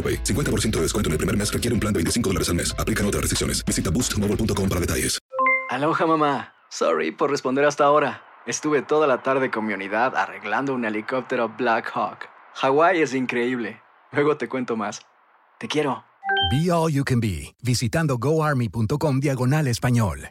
AroPay. 50% de descuento en el primer mes requiere un plan de 25 dólares al mes. Aplican otras restricciones. Visita boostmobile.com para detalles. Aloha mamá. Sorry por responder hasta ahora. Estuve toda la tarde con mi unidad arreglando un helicóptero Black Hawk. Hawái es increíble. Luego te cuento más. Te quiero. Be All You Can Be, visitando goarmy.com diagonal español.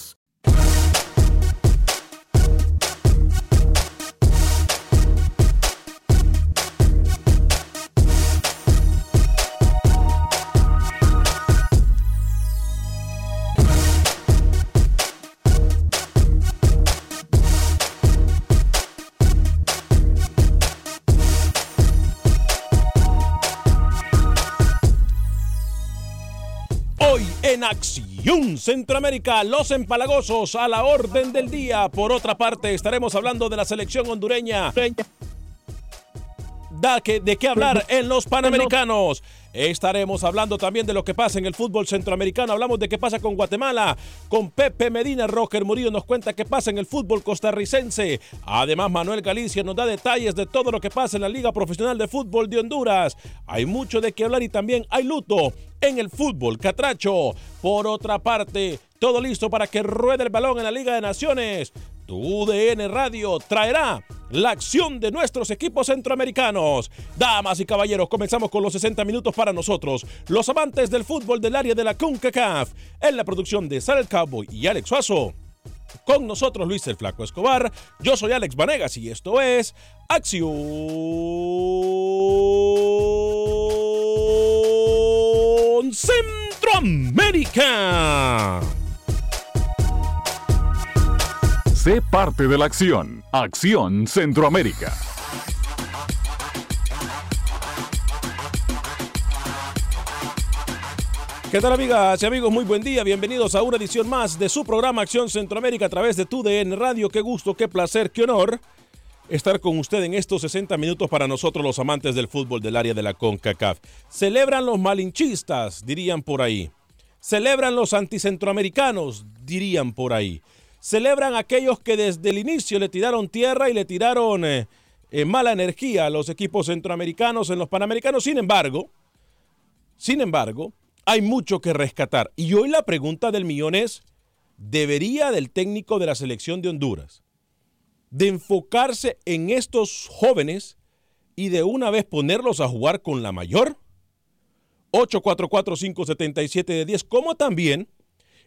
En Acción Centroamérica, los empalagosos a la orden del día. Por otra parte, estaremos hablando de la selección hondureña. Da que, de qué hablar en los Panamericanos. Estaremos hablando también de lo que pasa en el fútbol centroamericano. Hablamos de qué pasa con Guatemala. Con Pepe Medina, Roger Murillo nos cuenta qué pasa en el fútbol costarricense. Además, Manuel Galicia nos da detalles de todo lo que pasa en la Liga Profesional de Fútbol de Honduras. Hay mucho de qué hablar y también hay luto en el fútbol catracho. Por otra parte, todo listo para que ruede el balón en la Liga de Naciones. Tu UDN Radio traerá la acción de nuestros equipos centroamericanos. Damas y caballeros, comenzamos con los 60 minutos para nosotros, los amantes del fútbol del área de la CONCACAF, en la producción de Sal Cowboy y Alex Suazo. Con nosotros Luis el Flaco Escobar, yo soy Alex Vanegas y esto es Acción Centroamérica. Sé parte de la acción. Acción Centroamérica. ¿Qué tal amigas y amigos? Muy buen día, bienvenidos a una edición más de su programa Acción Centroamérica a través de tu DN Radio. Qué gusto, qué placer, qué honor estar con usted en estos 60 minutos para nosotros los amantes del fútbol del área de la CONCACAF. Celebran los malinchistas, dirían por ahí. Celebran los anticentroamericanos, dirían por ahí. Celebran aquellos que desde el inicio le tiraron tierra y le tiraron eh, eh, mala energía a los equipos centroamericanos en los panamericanos. Sin embargo, sin embargo, hay mucho que rescatar. Y hoy la pregunta del millón es, ¿debería del técnico de la selección de Honduras de enfocarse en estos jóvenes y de una vez ponerlos a jugar con la mayor? 844-577 de 10, como también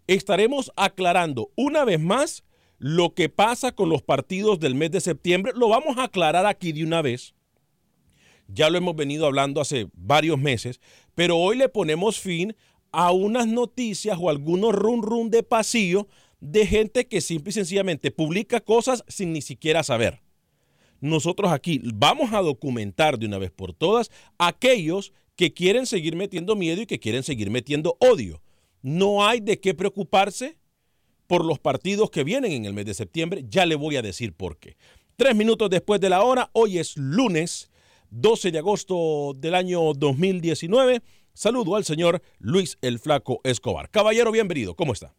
estaremos aclarando una vez más lo que pasa con los partidos del mes de septiembre. Lo vamos a aclarar aquí de una vez. Ya lo hemos venido hablando hace varios meses, pero hoy le ponemos fin a unas noticias o algunos run run de pasillo de gente que simple y sencillamente publica cosas sin ni siquiera saber. Nosotros aquí vamos a documentar de una vez por todas aquellos que quieren seguir metiendo miedo y que quieren seguir metiendo odio. No hay de qué preocuparse por los partidos que vienen en el mes de septiembre. Ya le voy a decir por qué. Tres minutos después de la hora, hoy es lunes 12 de agosto del año 2019. Saludo al señor Luis el Flaco Escobar. Caballero, bienvenido. ¿Cómo está?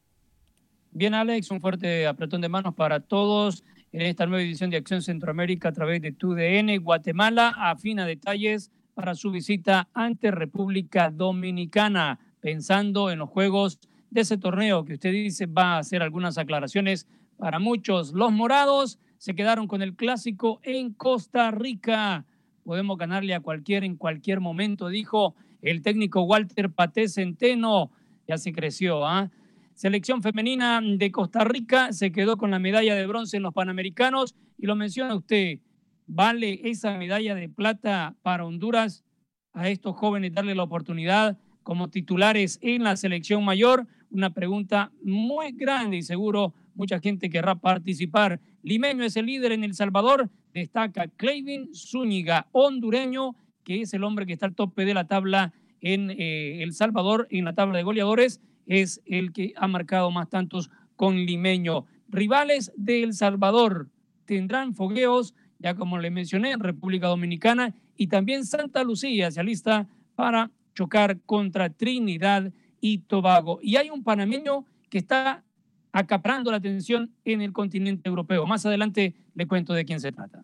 Bien, Alex, un fuerte apretón de manos para todos en esta nueva edición de Acción Centroamérica a través de TUDN. Guatemala afina detalles para su visita ante República Dominicana, pensando en los juegos de ese torneo que usted dice va a hacer algunas aclaraciones para muchos. Los morados se quedaron con el clásico en Costa Rica. Podemos ganarle a cualquiera en cualquier momento, dijo el técnico Walter Paté Centeno. Ya se creció, ¿ah? Selección femenina de Costa Rica se quedó con la medalla de bronce en los Panamericanos y lo menciona usted. ¿Vale esa medalla de plata para Honduras a estos jóvenes darle la oportunidad como titulares en la selección mayor? Una pregunta muy grande y seguro mucha gente querrá participar. Limeño es el líder en El Salvador, destaca Clavin Zúñiga, hondureño, que es el hombre que está al tope de la tabla en eh, El Salvador, en la tabla de goleadores es el que ha marcado más tantos con Limeño. Rivales de El Salvador tendrán fogueos, ya como le mencioné, en República Dominicana y también Santa Lucía se alista para chocar contra Trinidad y Tobago. Y hay un panameño que está acaparando la atención en el continente europeo. Más adelante le cuento de quién se trata.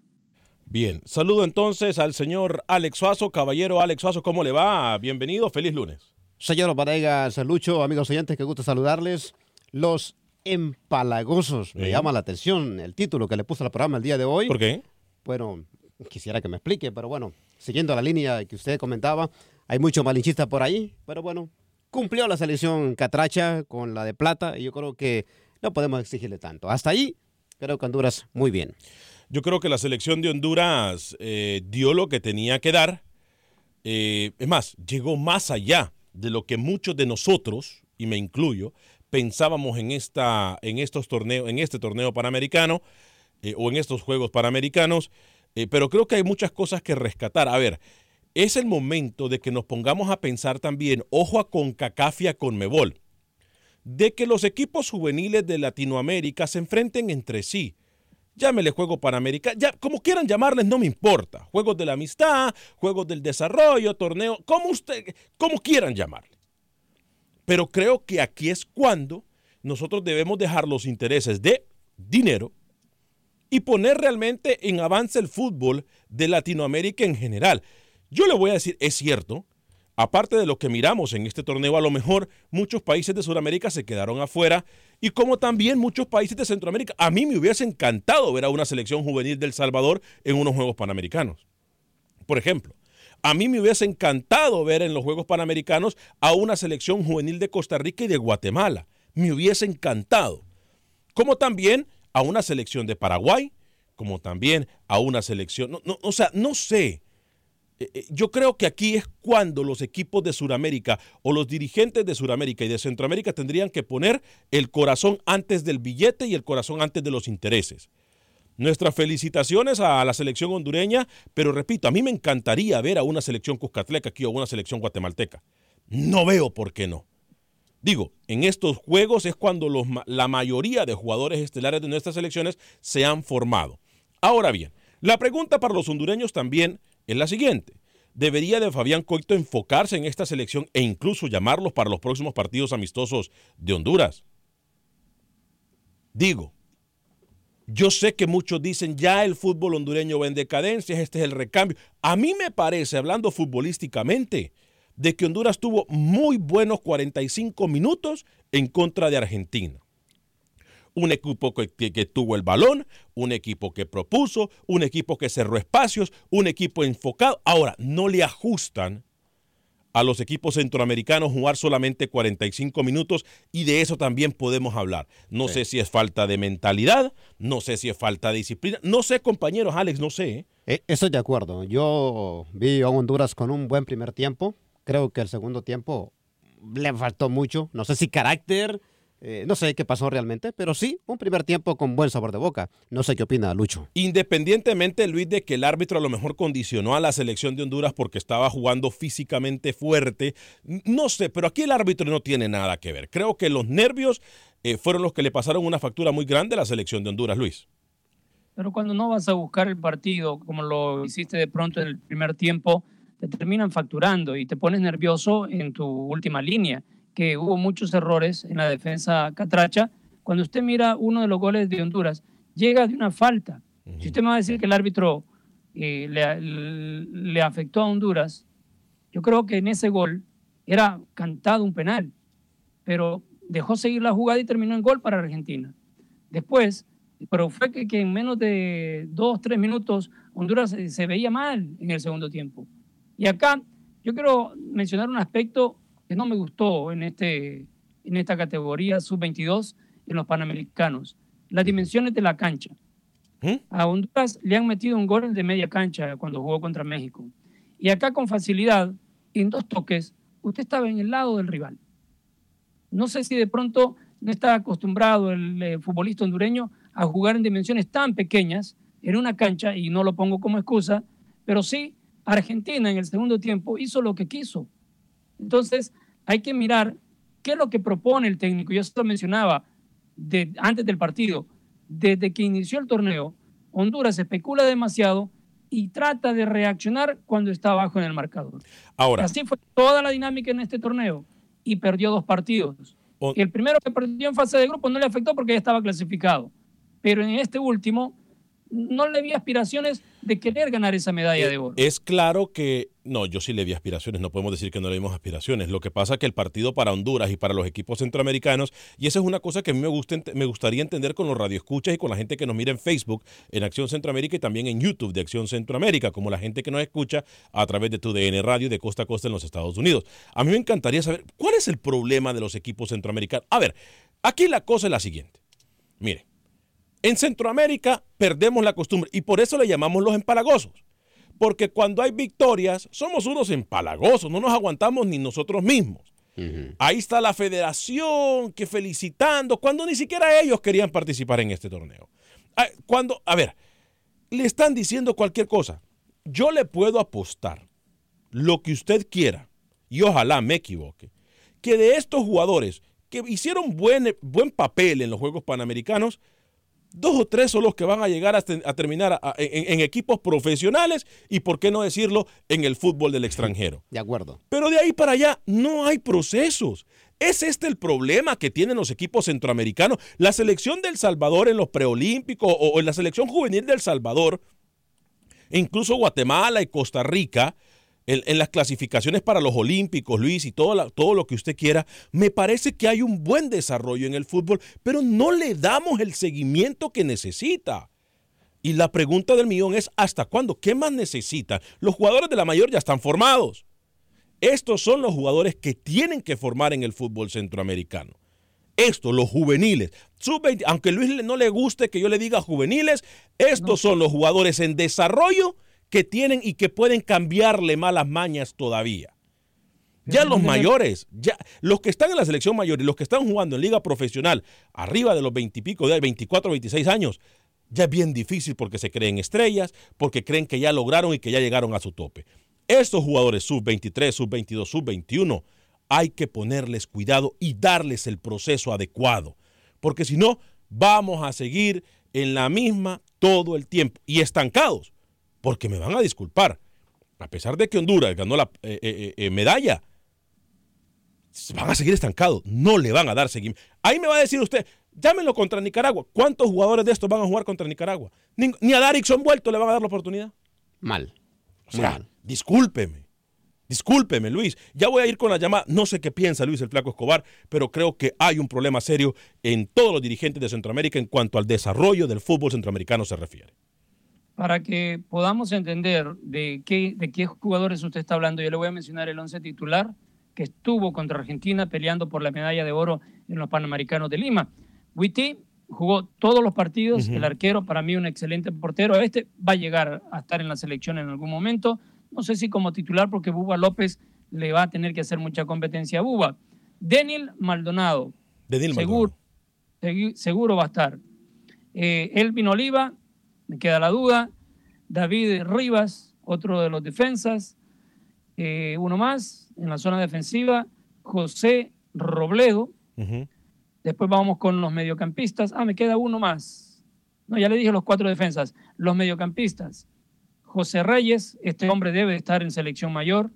Bien, saludo entonces al señor Alex Suazo. Caballero Alex Suazo, ¿cómo le va? Bienvenido, feliz lunes. Señor Varegas, Lucho, amigos oyentes, que gusto saludarles. Los empalagosos, me llama la atención el título que le puso al programa el día de hoy. ¿Por qué? Bueno, quisiera que me explique, pero bueno, siguiendo la línea que usted comentaba, hay muchos malinchistas por ahí, pero bueno, cumplió la selección Catracha con la de plata y yo creo que no podemos exigirle tanto. Hasta ahí, creo que Honduras muy bien. Yo creo que la selección de Honduras eh, dio lo que tenía que dar. Eh, es más, llegó más allá de lo que muchos de nosotros, y me incluyo, pensábamos en, esta, en, estos torneos, en este torneo panamericano eh, o en estos Juegos Panamericanos, pero creo que hay muchas cosas que rescatar. A ver, es el momento de que nos pongamos a pensar también, ojo a CONCACAF y con Mebol, de que los equipos juveniles de Latinoamérica se enfrenten entre sí llámele juego panamericano, ya, como quieran llamarles, no me importa. Juegos de la amistad, juegos del desarrollo, torneo, como usted, como quieran llamarle. Pero creo que aquí es cuando nosotros debemos dejar los intereses de dinero y poner realmente en avance el fútbol de Latinoamérica en general. Yo le voy a decir, es cierto, aparte de lo que miramos en este torneo, a lo mejor muchos países de Sudamérica se quedaron afuera y como también muchos países de Centroamérica. A mí me hubiese encantado ver a una selección juvenil del Salvador en unos Juegos Panamericanos. Por ejemplo, a mí me hubiese encantado ver en los Juegos Panamericanos a una selección juvenil de Costa Rica y de Guatemala. Me hubiese encantado. Como también a una selección de Paraguay, como también a una selección... o sea, no sé. Eh, eh, yo creo que aquí es cuando los equipos de Sudamérica o los dirigentes de Sudamérica y de Centroamérica tendrían que poner el corazón antes del billete y el corazón antes de los intereses. Nuestras felicitaciones a la selección hondureña, pero repito, a mí me encantaría ver a una selección cuscatleca aquí o una selección guatemalteca. No veo por qué no. Digo, en estos juegos es cuando la mayoría de jugadores estelares de nuestras selecciones se han formado. Ahora bien, la pregunta para los hondureños también es la siguiente. ¿Debería de Fabián Coito enfocarse en esta selección e incluso llamarlos para los próximos partidos amistosos de Honduras? Digo, yo sé que muchos dicen ya el fútbol hondureño va en decadencia, este es el recambio. A mí me parece, hablando futbolísticamente, de que Honduras tuvo muy buenos 45 minutos en contra de Argentina un equipo que, tuvo el balón, un equipo que propuso, un equipo que cerró espacios, un equipo enfocado. Ahora, no le ajustan a los equipos centroamericanos jugar solamente 45 minutos y de eso también podemos hablar. No sé si es falta de mentalidad, no sé si es falta de disciplina, no sé compañeros, Alex, no sé. ¿eh? Eh, estoy de acuerdo. Yo vi a Honduras con un buen primer tiempo. Creo que el segundo tiempo le faltó mucho. No sé si carácter, eh, no sé qué pasó realmente, pero sí, un primer tiempo con buen sabor de boca. No sé qué opina Lucho. Independientemente, Luis, de que el árbitro a lo mejor condicionó a la selección de Honduras porque estaba jugando físicamente fuerte, no sé, pero aquí el árbitro no tiene nada que ver. Creo que los nervios eh, fueron los que le pasaron una factura muy grande a la selección de Honduras, Luis. Pero cuando no vas a buscar el partido, como lo hiciste de pronto en el primer tiempo, te terminan facturando y te pones nervioso en tu última línea que hubo muchos errores en la defensa catracha Cuando usted mira uno de los goles de Honduras, llega de una falta. Si usted me va a decir que el árbitro eh, le, le afectó a Honduras, yo creo que en ese gol era cantado un penal, pero dejó seguir la jugada y terminó en gol para Argentina. Después, pero fue que, en menos de dos, tres minutos Honduras se, veía mal en el segundo tiempo. Y acá yo quiero mencionar un aspecto que no me gustó en, este, en esta categoría sub-22 en los Panamericanos, las dimensiones de la cancha. ¿Mm? A Honduras le han metido un gol de media cancha cuando jugó contra México. Y acá con facilidad, en dos toques, usted estaba en el lado del rival. No sé si de pronto no está acostumbrado el eh, futbolista hondureño a jugar en dimensiones tan pequeñas en una cancha, y no lo pongo como excusa, pero sí, Argentina en el segundo tiempo hizo lo que quiso. Entonces, hay que mirar qué es lo que propone el técnico. Yo esto mencionaba de, antes del partido. Desde que inició el torneo, Honduras especula demasiado y trata de reaccionar cuando está abajo en el marcador. Ahora. Así fue toda la dinámica en este torneo y perdió dos partidos. el primero que perdió en fase de grupo no le afectó porque ya estaba clasificado. Pero en este último no le vi aspiraciones de querer ganar esa medalla de oro. Es claro que, no, yo sí le vi aspiraciones, no podemos decir que no le vimos aspiraciones. Lo que pasa es que el partido para Honduras y para los equipos centroamericanos, y esa es una cosa que a mí me, gusta, me gustaría entender con los radioescuchas y con la gente que nos mira en Facebook, en Acción Centroamérica y también en YouTube de Acción Centroamérica, como la gente que nos escucha a través de tu DN Radio de costa a costa en los Estados Unidos. A mí me encantaría saber cuál es el problema de los equipos centroamericanos. A ver, aquí la cosa es la siguiente. Mire, en Centroamérica perdemos la costumbre y por eso le llamamos los empalagosos. Porque cuando hay victorias, somos unos empalagosos, no nos aguantamos ni nosotros mismos. Ahí está la federación que felicitando, cuando ni siquiera ellos querían participar en este torneo. Ah, cuando, a ver, le están diciendo cualquier cosa. Yo le puedo apostar lo que usted quiera, y ojalá me equivoque, que de estos jugadores que hicieron buen, buen papel en los Juegos Panamericanos, Dos o tres son los que van a llegar a, terminar en, equipos profesionales y, por qué no decirlo, en el fútbol del extranjero. De acuerdo. Pero de ahí para allá no hay procesos. ¿Es este el problema que tienen los equipos centroamericanos? La selección del Salvador en los preolímpicos o en la selección juvenil del Salvador, incluso Guatemala y Costa Rica, en, las clasificaciones para los Olímpicos, Luis, y todo, todo lo que usted quiera, me parece que hay un buen desarrollo en el fútbol, pero no le damos el seguimiento que necesita. Y la pregunta del millón es, ¿hasta cuándo? ¿Qué más necesitan? Los jugadores de la mayor ya están formados. Estos son los jugadores que tienen que formar en el fútbol centroamericano. Estos, los juveniles. aunque Luis no le guste que yo le diga juveniles, estos son los jugadores en desarrollo que tienen y que pueden cambiarle malas mañas todavía. Ya los mayores, ya los que están en la selección mayor y los que están jugando en liga profesional arriba de los 20 y pico de 24, 26 años, ya es bien difícil porque se creen estrellas, porque creen que ya lograron y que ya llegaron a su tope. Estos jugadores sub-23, sub-22, sub-21, hay que ponerles cuidado y darles el proceso adecuado, porque si no, vamos a seguir en la misma todo el tiempo y estancados porque me van a disculpar. A pesar de que Honduras ganó la eh, eh, eh, medalla, van a seguir estancados. No le van a dar seguimiento. Ahí me va a decir usted, llámenlo contra Nicaragua. ¿Cuántos jugadores de estos van a jugar contra Nicaragua? Ni, a Darixon vuelto le van a dar la oportunidad. Mal. O sea, discúlpeme. Discúlpeme, Luis. Ya voy a ir con la llamada. No sé qué piensa Luis el Flaco Escobar, pero creo que hay un problema serio en todos los dirigentes de Centroamérica en cuanto al desarrollo del fútbol centroamericano se refiere para que podamos entender de qué, de qué jugadores usted está hablando, yo le voy a mencionar el once titular que estuvo contra Argentina peleando por la medalla de oro en los Panamericanos de Lima. Witty jugó todos los partidos, el arquero para mí un excelente portero, este va a llegar a estar en la selección en algún momento, no sé si como titular porque Buba López le va a tener que hacer mucha competencia a Buba. Daniel Maldonado, seguro, seguro va a estar. Eh, Elvin Oliva, me queda la duda. David Rivas, otro de los defensas. Eh, uno más en la zona defensiva. José Robledo. Después vamos con los mediocampistas. Ah, me queda uno más. No, ya le dije los cuatro defensas. Los mediocampistas. José Reyes, este hombre debe estar en selección mayor,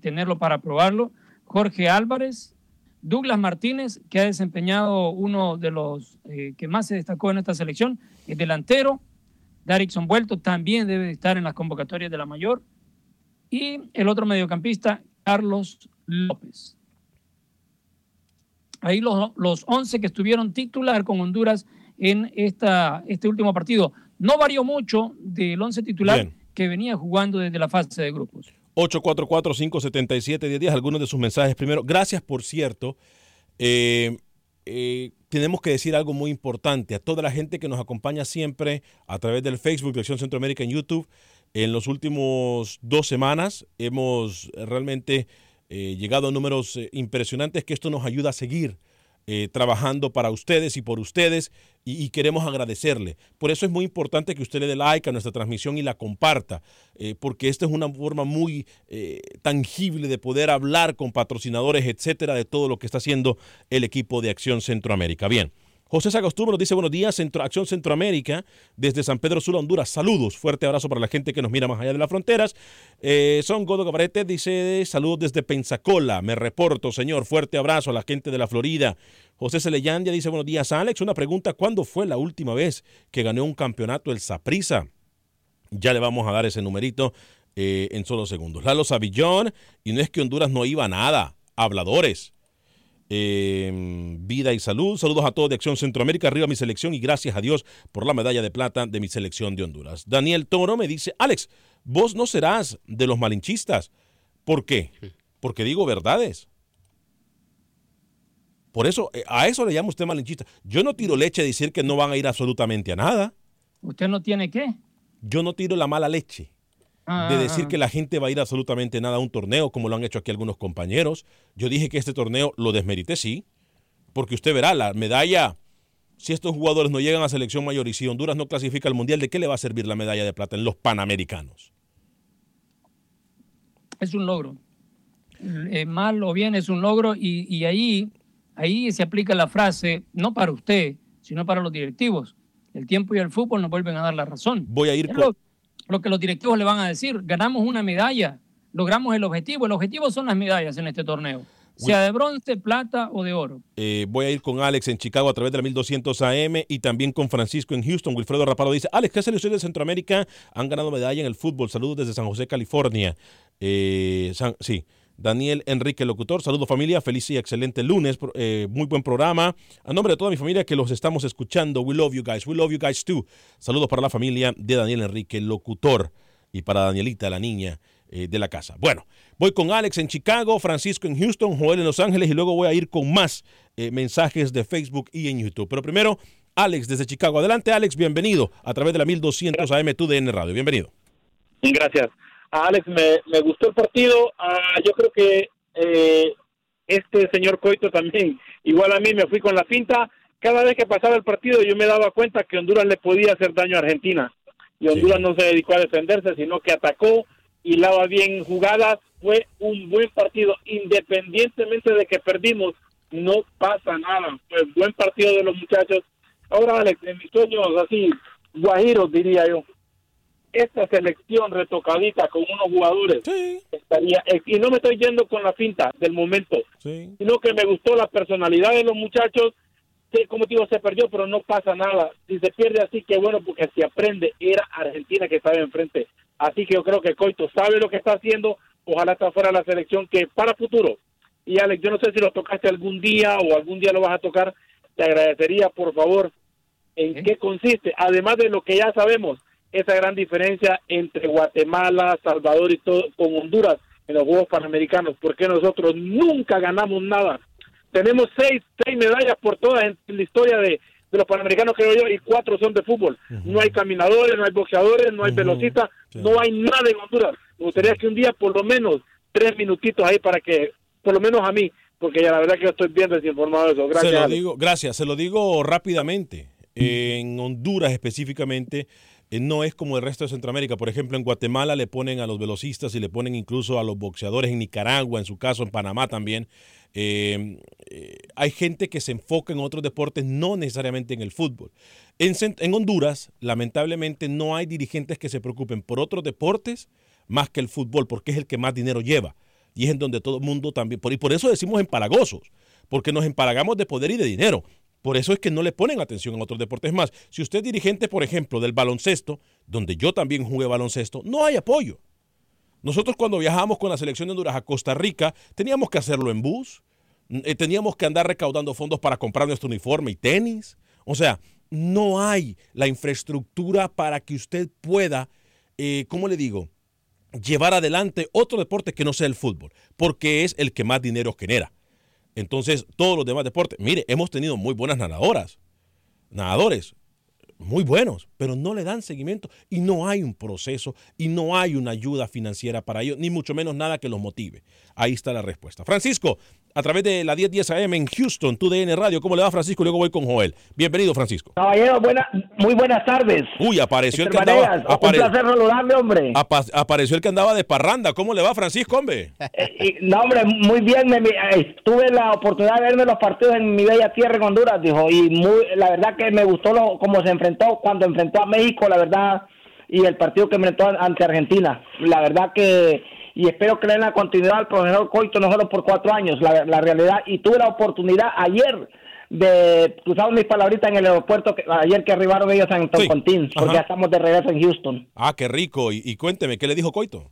tenerlo para probarlo. Jorge Álvarez, Douglas Martínez, que ha desempeñado uno de los eh, que más se destacó en esta selección, el delantero. Darrickson Vuelto también debe estar en las convocatorias de la mayor. Y el otro mediocampista, Carlos López. Ahí los, los 11 que estuvieron titular con Honduras en esta, este último partido. No varió mucho del 11 titular que venía jugando desde la fase de grupos. 844-577-1010, algunos de sus mensajes. Primero, gracias por cierto. Eh, eh, tenemos que decir algo muy importante a toda la gente que nos acompaña siempre a través del Facebook de Acción Centroamérica en YouTube. En los últimos dos semanas hemos realmente eh, llegado a números impresionantes que esto nos ayuda a seguir eh, trabajando para ustedes y por ustedes y, queremos agradecerle. Por eso es muy importante que usted le dé like a nuestra transmisión y la comparta, eh, porque esta es una forma muy eh, tangible de poder hablar con patrocinadores, etcétera, de todo lo que está haciendo el equipo de Acción Centroamérica. Bien. José Sagostur nos dice buenos días, Acción Centroamérica, desde San Pedro Sula, Honduras. Saludos, fuerte abrazo para la gente que nos mira más allá de las fronteras. Eh, son Godo Cabarete dice saludos desde Pensacola. Me reporto, señor, fuerte abrazo a la gente de la Florida. José Celeyandia dice buenos días, Alex. Una pregunta, ¿cuándo fue la última vez que ganó un campeonato el Saprisa? Ya le vamos a dar ese numerito eh, en solo segundos. Lalo Savillón, y no es que Honduras no iba a nada, habladores. Em, vida y salud. Saludos a todos de Acción Centroamérica, arriba mi selección y gracias a Dios por la medalla de plata de mi selección de Honduras. Daniel Toro me dice, Alex, vos no serás de los malinchistas. ¿Por qué? Porque digo verdades. Por eso, eh, a eso le llama usted malinchista. Yo no tiro leche a decir que no van a ir absolutamente a nada. ¿Usted no tiene qué? Yo no tiro la mala leche de decir que la gente va a ir absolutamente nada a un torneo, como lo han hecho aquí algunos compañeros. Yo dije que este torneo lo desmerité, sí, porque usted verá, la medalla, si estos jugadores no llegan a selección mayor y si Honduras no clasifica al Mundial, ¿de qué le va a servir la medalla de plata en los Panamericanos? Es un logro. Eh, mal o bien es un logro y, ahí, ahí se aplica la frase, no para usted, sino para los directivos. El tiempo y el fútbol nos vuelven a dar la razón. Voy a ir con lo que los directivos le van a decir. Ganamos una medalla, logramos el objetivo. El objetivo son las medallas en este torneo. Sea de bronce, plata o de oro. Eh, voy a ir con Alex en Chicago a través de la 1200 AM y también con Francisco en Houston. Wilfredo Raparo dice, Alex, ¿qué selecciones de Centroamérica han ganado medalla en el fútbol? Saludos desde San José, California. Eh, sí. Daniel Enrique Locutor. Saludos familia, feliz y excelente lunes, eh, muy buen programa. A nombre de toda mi familia que los estamos escuchando, we love you guys, we love you guys too. Saludos para la familia de Daniel Enrique Locutor y para Danielita, la niña eh, de la casa. Bueno, voy con Alex en Chicago, Francisco en Houston, Joel en Los Ángeles y luego voy a ir con más eh, mensajes de Facebook y en YouTube. Pero primero, Alex desde Chicago. Adelante, Alex, bienvenido a través de la 1200 AM TUDN Radio. Bienvenido. Gracias. Alex, me, me gustó el partido. Ah, yo creo que eh, este señor Coito también, igual a mí, me fui con la finta. Cada vez que pasaba el partido yo me daba cuenta que Honduras le podía hacer daño a Argentina. Y Honduras no se dedicó a defenderse, sino que atacó y lava bien jugadas. Fue un buen partido, independientemente de que perdimos, no pasa nada. Fue buen partido de los muchachos. Ahora, Alex, en mis sueños así, guajiros diría yo, esta selección retocadita con unos jugadores estaría y no me estoy yendo con la finta del momento sino que me gustó la personalidad de los muchachos que como digo se perdió pero no pasa nada. Si se pierde así que bueno porque si aprende era Argentina que estaba enfrente. Así que yo creo que Coito sabe lo que está haciendo. Ojalá está fuera la selección que para futuro. Y Alex yo no sé si lo tocaste algún día o algún día lo vas a tocar. Te agradecería por favor en qué consiste además de lo que ya sabemos esa gran diferencia entre Guatemala, Salvador y todo con Honduras en los Juegos Panamericanos, porque nosotros nunca ganamos nada. Tenemos seis, seis medallas por todas en la historia de, los Panamericanos, creo yo, y cuatro son de fútbol. No hay caminadores, no hay boxeadores, no hay velocistas, no hay nada en Honduras. Me gustaría que un día, por lo menos, tres minutitos ahí para que, por lo menos a mí, porque ya la verdad que yo estoy bien desinformado de eso. Gracias. Se lo digo, gracias, se lo digo rápidamente. En Honduras específicamente, no es como el resto de Centroamérica. Por ejemplo, en Guatemala le ponen a los velocistas y le ponen incluso a los boxeadores en Nicaragua, en su caso en Panamá también. Eh, eh, hay gente que se enfoca en otros deportes, no necesariamente en el fútbol. En, en, Honduras, lamentablemente, no hay dirigentes que se preocupen por otros deportes más que el fútbol, porque es el que más dinero lleva. Y es en donde todo el mundo también, por, y por eso decimos empalagosos, porque nos empalagamos de poder y de dinero. Por eso es que no le ponen atención a otros deportes más. Si usted es dirigente, por ejemplo, del baloncesto, donde yo también jugué baloncesto, no hay apoyo. Nosotros cuando viajábamos con la selección de Honduras a Costa Rica, teníamos que hacerlo en bus, eh, teníamos que andar recaudando fondos para comprar nuestro uniforme y tenis. O sea, no hay la infraestructura para que usted pueda, eh, ¿cómo le digo? Llevar adelante otro deporte que no sea el fútbol, porque es el que más dinero genera. Entonces, todos los demás deportes, mire, hemos tenido muy buenas nadadoras, nadadores, muy buenos, pero no le dan seguimiento y no hay un proceso y no hay una ayuda financiera para ellos, ni mucho menos nada que los motive. Ahí está la respuesta. Francisco, a través de la 1010 AM en Houston, tu DN Radio, ¿cómo le va Francisco? Luego voy con Joel. Bienvenido, Francisco. Caballero, buena, muy buenas tardes. Uy, apareció el que andaba. Apare- Un placer saludarle, hombre. apa- apareció el que andaba de parranda. ¿Cómo le va, Francisco, hombre? Eh, y, no, hombre, muy bien. Me, me- eh, tuve la oportunidad de verme los partidos en mi bella tierra en Honduras, dijo. Y muy, la verdad que me gustó lo, cómo se enfrentó cuando enfrentó a México, la verdad. Y el partido que enfrentó ante Argentina. La verdad que. Y espero que le den la continuidad al profesor Coito, no solo por cuatro años, la, la realidad. Y tuve la oportunidad ayer de cruzar mis palabritas en el aeropuerto, que, ayer que arribaron ellos en Toncontín, porque ajá. ya estamos de regreso en Houston. Ah, qué rico. Y, y cuénteme, ¿qué le dijo Coito?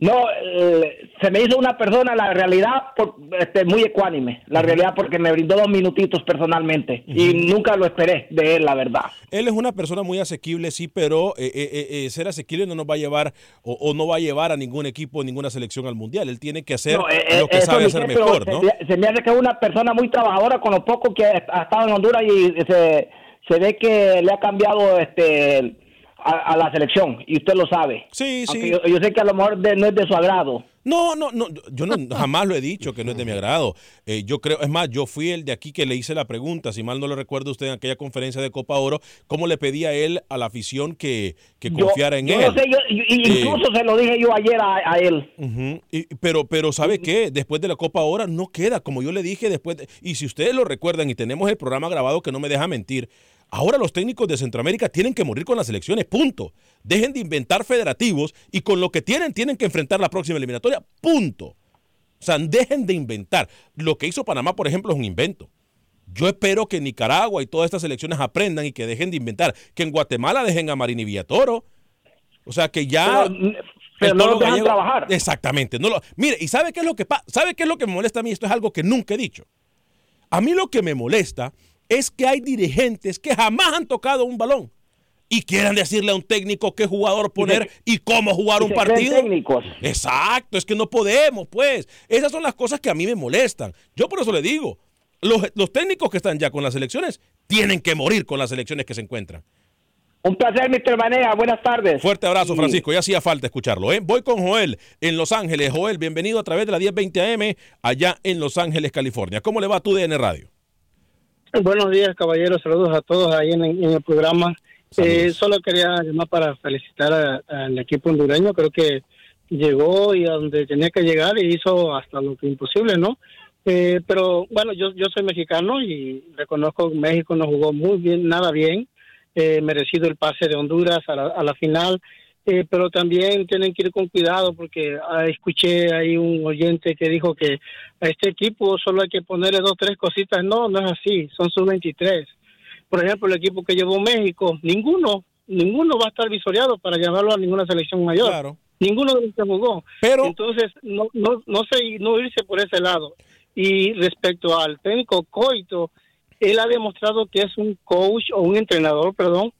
No, eh, se me hizo una persona, la realidad, por- este, muy ecuánime. La realidad, porque me brindó dos minutitos personalmente. Y nunca lo esperé de él, la verdad. Él es una persona muy asequible, sí, pero eh, eh, eh, eh, ser asequible no nos va a llevar o, o no va a llevar a ningún equipo, ninguna selección al mundial. Él tiene que hacer No, lo que sabe hacer mejor, se, ¿no? me- se me hace que es una persona muy trabajadora con lo poco que ha estado en Honduras y se, se ve que le ha cambiado este a, a la selección. Y usted lo sabe. Sí, Aunque sí. Yo, yo sé que a lo mejor de- no es de su agrado. No, no, no, yo no, jamás lo he dicho que no es de mi agrado. Eh, yo creo, es más, yo fui el de aquí que le hice la pregunta, si mal no lo recuerda usted en aquella conferencia de Copa Oro, cómo le pedía él a la afición que, que Yo- confiara en yo él. no sé, yo- Eh, incluso se lo dije yo ayer a, a él. Y- pero, pero ¿sabe qué? Después de la Copa ahora no queda, como yo le dije después. de- y si ustedes lo recuerdan y tenemos el programa grabado que no me deja mentir, ahora los técnicos de Centroamérica tienen que morir con las elecciones, punto. Dejen de inventar federativos y con lo que tienen tienen que enfrentar la próxima eliminatoria, punto. O sea, dejen de inventar. Lo que hizo Panamá, por ejemplo, es un invento. Yo espero que Nicaragua y todas estas elecciones aprendan y que dejen de inventar. Que en Guatemala dejen a Marín y Villatoro. O sea, que ya... Pero- no los dejan Gallego- trabajar. Exactamente. No lo, mire, ¿y sabe qué es lo que pasa? ¿Sabe qué es lo que me molesta a mí? Esto es algo que nunca he dicho. A mí lo que me molesta es que hay dirigentes que jamás han tocado un balón y quieran decirle a un técnico qué jugador poner y cómo jugar un partido. técnicos. Exacto, es que no podemos, pues. Esas son las cosas que a mí me molestan. Yo por eso le digo, los, los técnicos que están ya con las elecciones tienen que morir con las elecciones que se encuentran. Un placer, Mr. Banea. Buenas tardes. Fuerte abrazo, Francisco. Ya hacía falta escucharlo. ¿eh? Voy con Joel en Los Ángeles. Joel, bienvenido a través de la 1020 AM allá en Los Ángeles, California. ¿Cómo le va a tu DN Radio? Buenos días, caballeros. Saludos a todos ahí en, en el programa. Eh, solo quería llamar para felicitar al equipo hondureño. Creo que llegó y a donde tenía que llegar y hizo hasta lo que imposible, ¿no? Eh, pero bueno, yo, yo soy mexicano y reconozco que México no jugó muy bien, nada bien. Eh, merecido el pase de Honduras a la, a la final. Eh, pero también tienen que ir con cuidado porque ah, escuché ahí un oyente que dijo que a este equipo solo hay que ponerle dos, tres cositas. No, no es así, son sus 23. Por ejemplo, el equipo que llevó México, ninguno, ninguno va a estar visoreado para llevarlo a ninguna selección mayor. Ninguno de los que jugó. Pero, Entonces, no, no, no, sé, no irse por ese lado. Y respecto al técnico Coito, él ha demostrado que es un coach o un entrenador, perdón,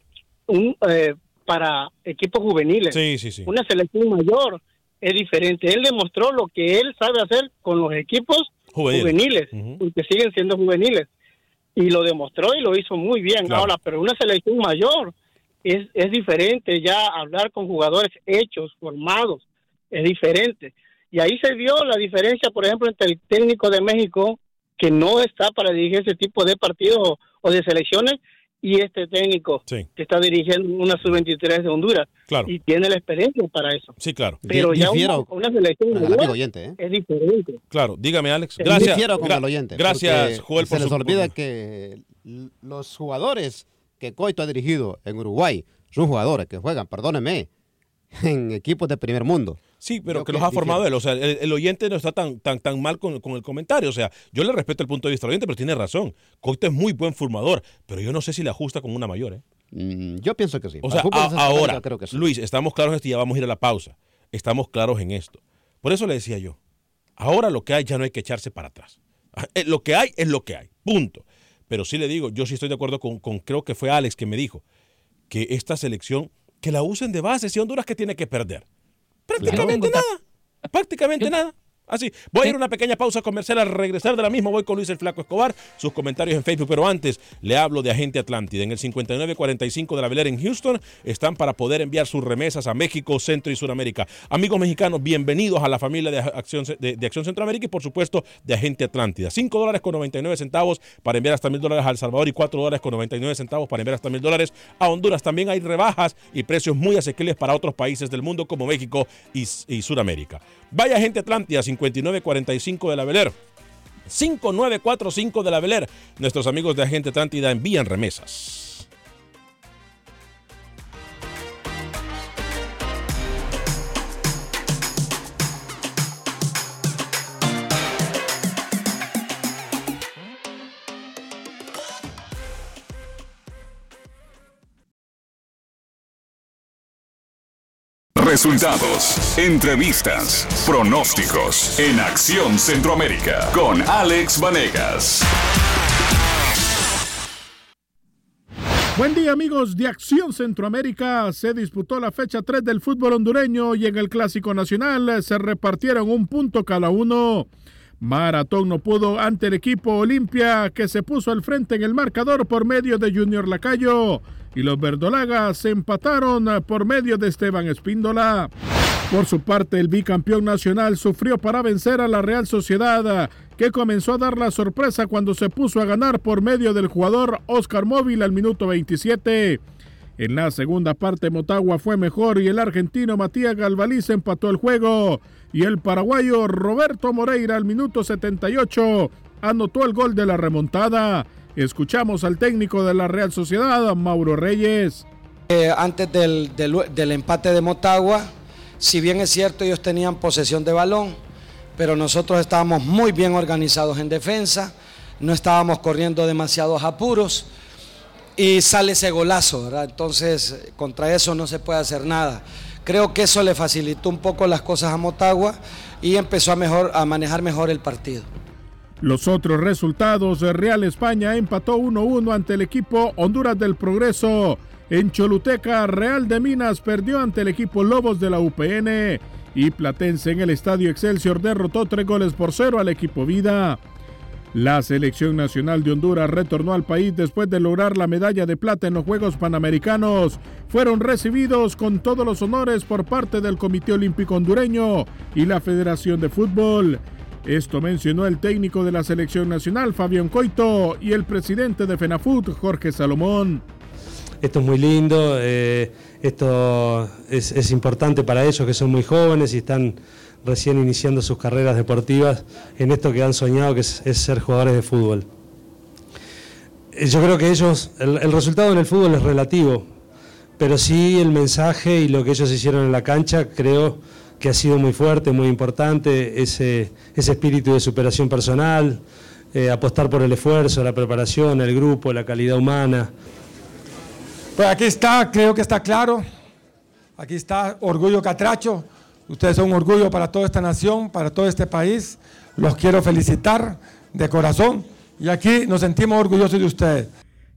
un, eh, para equipos juveniles. Sí, sí, sí. Una selección mayor es diferente. Él demostró lo que él sabe hacer con los equipos Juveniles. porque siguen siendo juveniles. Y lo demostró y lo hizo muy bien. Claro. Ahora, pero una selección mayor es, es diferente ya hablar con jugadores hechos, formados, es diferente. Y ahí se vio la diferencia, por ejemplo, entre el técnico de México, que no está para dirigir ese tipo de partidos o, o de selecciones, y este técnico que está dirigiendo una sub-23 de Honduras. Claro. Y tiene la experiencia para eso. Sí, claro. Pero ya una, Difiero una selección amigo oyente, ¿eh? es diferente. Claro, dígame, Alex. Gracias. Difiero con Gra- el oyente. Gracias, Joel, Se por les su- olvida que los jugadores que Coito ha dirigido en Uruguay son jugadores que juegan, perdóneme, en equipos de primer mundo. Sí, pero que los ha formado él. O sea, el, oyente no está tan, tan, tan mal con, el comentario. O sea, yo le respeto el punto de vista del oyente, pero tiene razón. Coito es muy buen formador, pero yo no sé si le ajusta con una mayor. ¿eh? Mm, yo pienso que sí. O sea, ahora, Luis, estamos claros en esto y ya vamos a ir a la pausa. Estamos claros en esto. Por eso le decía yo, ahora lo que hay ya no hay que echarse para atrás. Ah, eh, lo que hay es lo que hay, punto. Pero sí le digo, yo sí estoy de acuerdo con, con creo que fue Alex que me dijo, que esta selección, que la usen de base, si Honduras que tiene que perder. Prácticamente nada. Prácticamente nada. Así, voy a ir a una pequeña pausa comercial. Al regresar de la misma, voy con Luis el Flaco Escobar. Sus comentarios en Facebook. Pero antes, le hablo de Agente Atlántida. En el 5945 de la Velera en Houston están para poder enviar sus remesas a México, Centro y Sudamérica. Amigos mexicanos, bienvenidos a la familia de Acción, de, Acción Centroamérica y, por supuesto, de Agente Atlántida. 5 dólares con 99 centavos para enviar hasta mil dólares a El Salvador y 4 dólares con 99 centavos para enviar hasta mil dólares a Honduras. También hay rebajas y precios muy asequibles para otros países del mundo como México y, y Sudamérica. Vaya Agente Atlántida, 5945 de la Beler. 5945 de la Beler. Nuestros amigos de Agente Atlántida envían remesas. Resultados, entrevistas, pronósticos en Acción Centroamérica con Alex Vanegas. Buen día amigos de Acción Centroamérica. Se disputó la fecha 3 del fútbol hondureño y en el Clásico Nacional se repartieron un punto cada uno. Maratón no pudo ante el equipo Olimpia que se puso al frente en el marcador por medio de Junior Lacayo y los verdolagas se empataron por medio de Esteban Espíndola. Por su parte, el bicampeón nacional sufrió para vencer a la Real Sociedad, que comenzó a dar la sorpresa cuando se puso a ganar por medio del jugador Oscar Móvil al minuto 27. En la segunda parte, Motagua fue mejor y el argentino Matías Galvaliz empató el juego. Y el paraguayo Roberto Moreira al minuto 78 anotó el gol de la remontada. Escuchamos al técnico de la Real Sociedad, Mauro Reyes. Eh, antes del, empate de Motagua, si bien es cierto ellos tenían posesión de balón, pero nosotros estábamos muy bien organizados en defensa, no estábamos corriendo demasiados apuros y sale ese golazo, ¿verdad? Entonces, contra eso no se puede hacer nada. Creo que eso le facilitó un poco las cosas a Motagua y empezó a, manejar mejor el partido. Los otros resultados, Real España empató 1-1 ante el equipo Honduras del Progreso. En Choluteca, Real de Minas perdió ante el equipo Lobos de la UPN. Y Platense en el Estadio Excelsior derrotó tres goles por cero al equipo Vida. La selección nacional de Honduras retornó al país después de lograr la medalla de plata en los Juegos Panamericanos. Fueron recibidos con todos los honores por parte del Comité Olímpico Hondureño y la Federación de Fútbol. Esto mencionó el técnico de la selección nacional, Fabián Coito, y el presidente de FENAFUT, Jorge Salomón. Esto es muy lindo, eh, esto es, importante para ellos que son muy jóvenes y están recién iniciando sus carreras deportivas en esto que han soñado, que es, ser jugadores de fútbol. Eh, yo creo que ellos, el resultado en el fútbol es relativo, pero sí el mensaje y lo que ellos hicieron en la cancha, creo que ha sido muy fuerte, muy importante, ese, ese espíritu de superación personal, eh, apostar por el esfuerzo, la preparación, el grupo, la calidad humana. Pues aquí está, creo que está claro. Aquí está Orgullo Catracho. Ustedes son un orgullo para toda esta nación, para todo este país. Los quiero felicitar de corazón y aquí nos sentimos orgullosos de ustedes.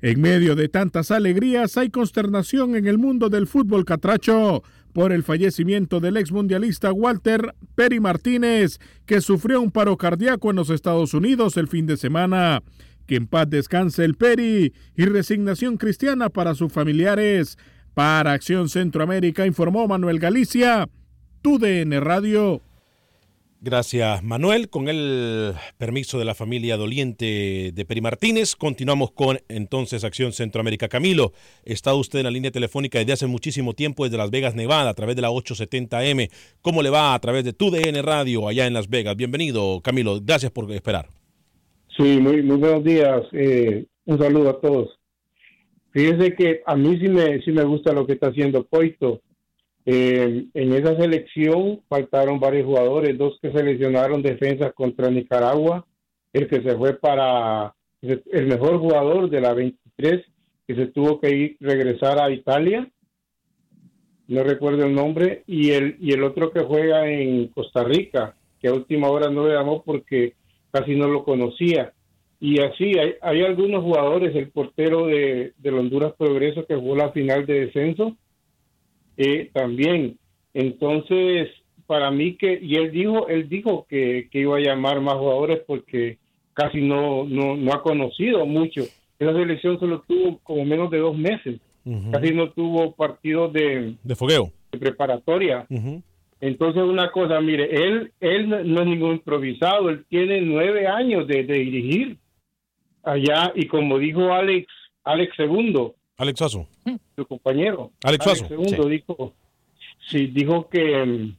En medio de tantas alegrías hay consternación en el mundo del fútbol catracho por el fallecimiento del ex mundialista Walter Peri Martínez, que sufrió un paro cardíaco en los Estados Unidos el fin de semana. Que en paz descanse el Peri y resignación cristiana para sus familiares. Para Acción Centroamérica informó Manuel Galicia, TUDN Radio. Gracias, Manuel. Con el permiso de la familia doliente de Peri Martínez, continuamos con entonces Acción Centroamérica. Camilo, está usted en la línea telefónica desde hace muchísimo tiempo desde Las Vegas, Nevada, a través de la 870M. ¿Cómo le va a través de tu DN Radio allá en Las Vegas? Bienvenido, Camilo. Gracias por esperar. Sí, muy, muy buenos días. Eh, un saludo a todos. Fíjese que a mí sí me, sí me gusta lo que está haciendo Coito Eh, en esa selección faltaron varios jugadores, dos que seleccionaron defensas contra Nicaragua, el que se fue para el mejor jugador de la 23, que se tuvo que ir regresar a Italia, no recuerdo el nombre, y el, y el otro que juega en Costa Rica, que a última hora no le llamó porque casi no lo conocía. Y así hay, algunos jugadores, el portero de, de Honduras Progreso que jugó la final de descenso, eh, también. Entonces, para mí que, y él dijo, él dijo que, que iba a llamar más jugadores porque casi no, no, no ha conocido mucho. Esa selección solo tuvo como menos de dos meses. Casi no tuvo partidos de, de fogueo. De preparatoria. Entonces, una cosa, mire, él, él no es ningún improvisado, él tiene nueve años de, de dirigir allá y como dijo Alex, Alex Segundo, Alex Suazo. su compañero. Alex Suazo. Segundo dijo, sí, dijo que,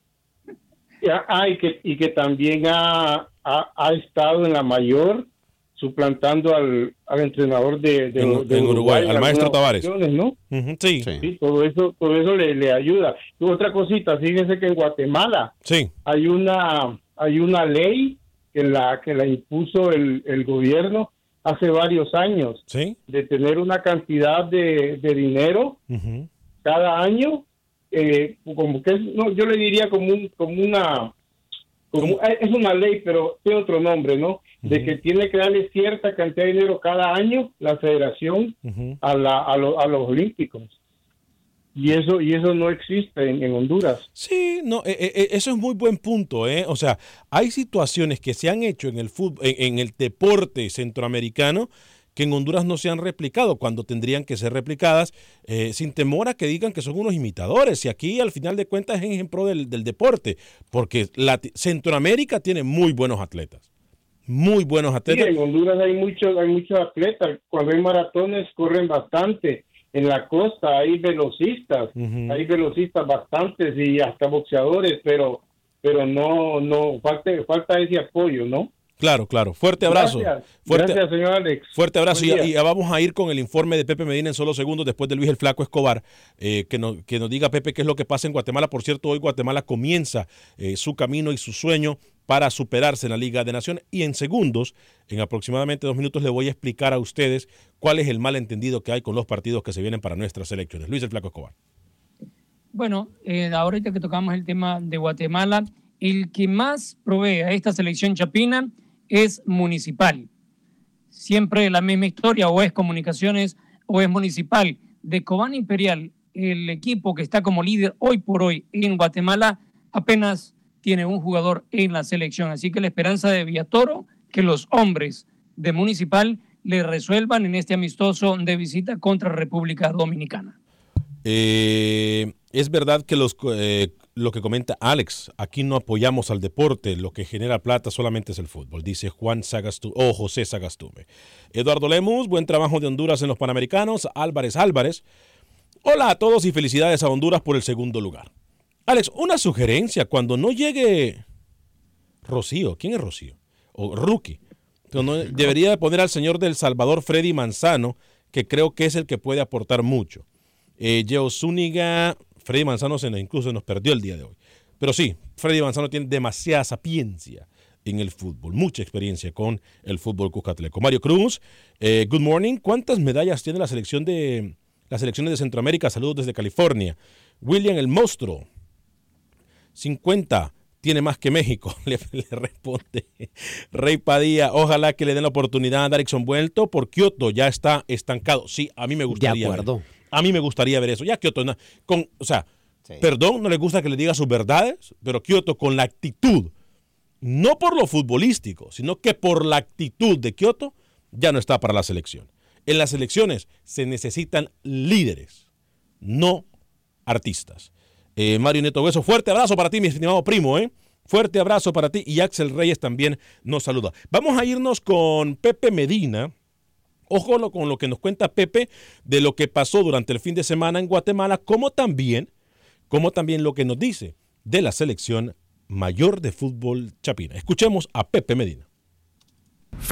ah, y que, y que también ha, ha, ha estado en la mayor suplantando al, al entrenador de, de- En- de en Uruguay, al maestro Tavares. ¿no? Sí. Sí, todo eso, todo eso le, le ayuda. Y otra cosita, fíjense que en Guatemala Sí. hay una, hay una ley que la, que la impuso el, el gobierno hace varios años Sí. de tener una cantidad de, de dinero cada año, eh, como que es, no, yo le diría como un, como una, como, eh, es una ley, pero tiene otro nombre, ¿no? De que tiene que darle cierta cantidad de dinero cada año la federación a, la, a, lo- a los olímpicos. Y eso, y eso no existe en, en Honduras. Sí, no, eh, eh, eh, eso es muy buen punto, ¿eh? O sea, hay situaciones que se han hecho en el fútbol, en, en el deporte centroamericano que en Honduras no se han replicado cuando tendrían que ser replicadas, eh, sin temor a que digan que son unos imitadores. Y aquí, al final de cuentas, es en ejemplo del, del deporte, porque Centroamérica tiene muy buenos atletas. Muy buenos Sí, atletas. en Honduras hay muchos, hay muchos atletas. Cuando hay maratones corren bastante. En la costa hay velocistas, hay velocistas bastantes y hasta boxeadores, pero, pero no, no falta, falta ese apoyo, ¿no? Claro, claro. Fuerte abrazo. Gracias. Fuerte, Gracias, señor Alex. Fuerte abrazo. Y, vamos a ir con el informe de Pepe Medina en solo segundos después de Luis el Flaco Escobar. eh, que, nos, que nos diga, Pepe, qué es lo que pasa en Guatemala. Por cierto, hoy Guatemala comienza eh, su camino y su sueño para superarse en la Liga de Naciones. Y en segundos, en aproximadamente dos minutos, le voy a explicar a ustedes cuál es el malentendido que hay con los partidos que se vienen para nuestras elecciones. Luis el Flaco Escobar. Bueno, eh, ahorita que tocamos el tema de Guatemala, el que más provee a esta selección chapina es municipal. Siempre la misma historia, o es comunicaciones o es municipal. De Cobán Imperial, el equipo que está como líder hoy por hoy en Guatemala, apenas tiene un jugador en la selección. Así que la esperanza de Villatoro, que los hombres de municipal le resuelvan en este amistoso de visita contra República Dominicana. Eh, es verdad que eh, lo que comenta Alex, aquí no apoyamos al deporte, lo que genera plata solamente es el fútbol, dice Juan Sagastume, o José Sagastume. Eduardo Lemus, buen trabajo de Honduras en los Panamericanos. Álvarez Álvarez, hola a todos y felicidades a Honduras por el segundo lugar. Alex, una sugerencia, cuando no llegue Rocío, ¿quién es Rocío? O Rookie. Debería de poner al señor del Salvador, Freddy Manzano, que creo que es el que puede aportar mucho. Eh, Geo Zúñiga, Freddy Manzano se nos, incluso nos perdió el día de hoy. Pero sí, Freddy Manzano tiene demasiada sapiencia en el fútbol, mucha experiencia con el fútbol cuscatleco. Mario Cruz, eh, good morning. ¿Cuántas medallas tiene la selección de las selecciones de Centroamérica? Saludos desde California. William el Monstruo, 50 tiene más que México, le, le responde Rey Padilla. Ojalá que le den la oportunidad a Darixon Vuelto, por Kioto ya está estancado. Sí, a mí me gustaría. ver- acuerdo. a mí me gustaría ver eso. Ya Kioto, con, o sea, perdón, no le gusta que le diga sus verdades, pero Kioto con la actitud, no por lo futbolístico, sino que por la actitud de Kioto, ya no está para la selección. En las elecciones se necesitan líderes, no artistas. Eh, Mario Neto Hueso, fuerte abrazo para ti, mi estimado primo, ¿eh? Fuerte abrazo para ti y Axel Reyes también nos saluda. Vamos a irnos con Pepe Medina. Ojo con lo que nos cuenta Pepe de lo que pasó durante el fin de semana en Guatemala, como también, como también lo que nos dice de la selección mayor de fútbol chapina. Escuchemos a Pepe Medina.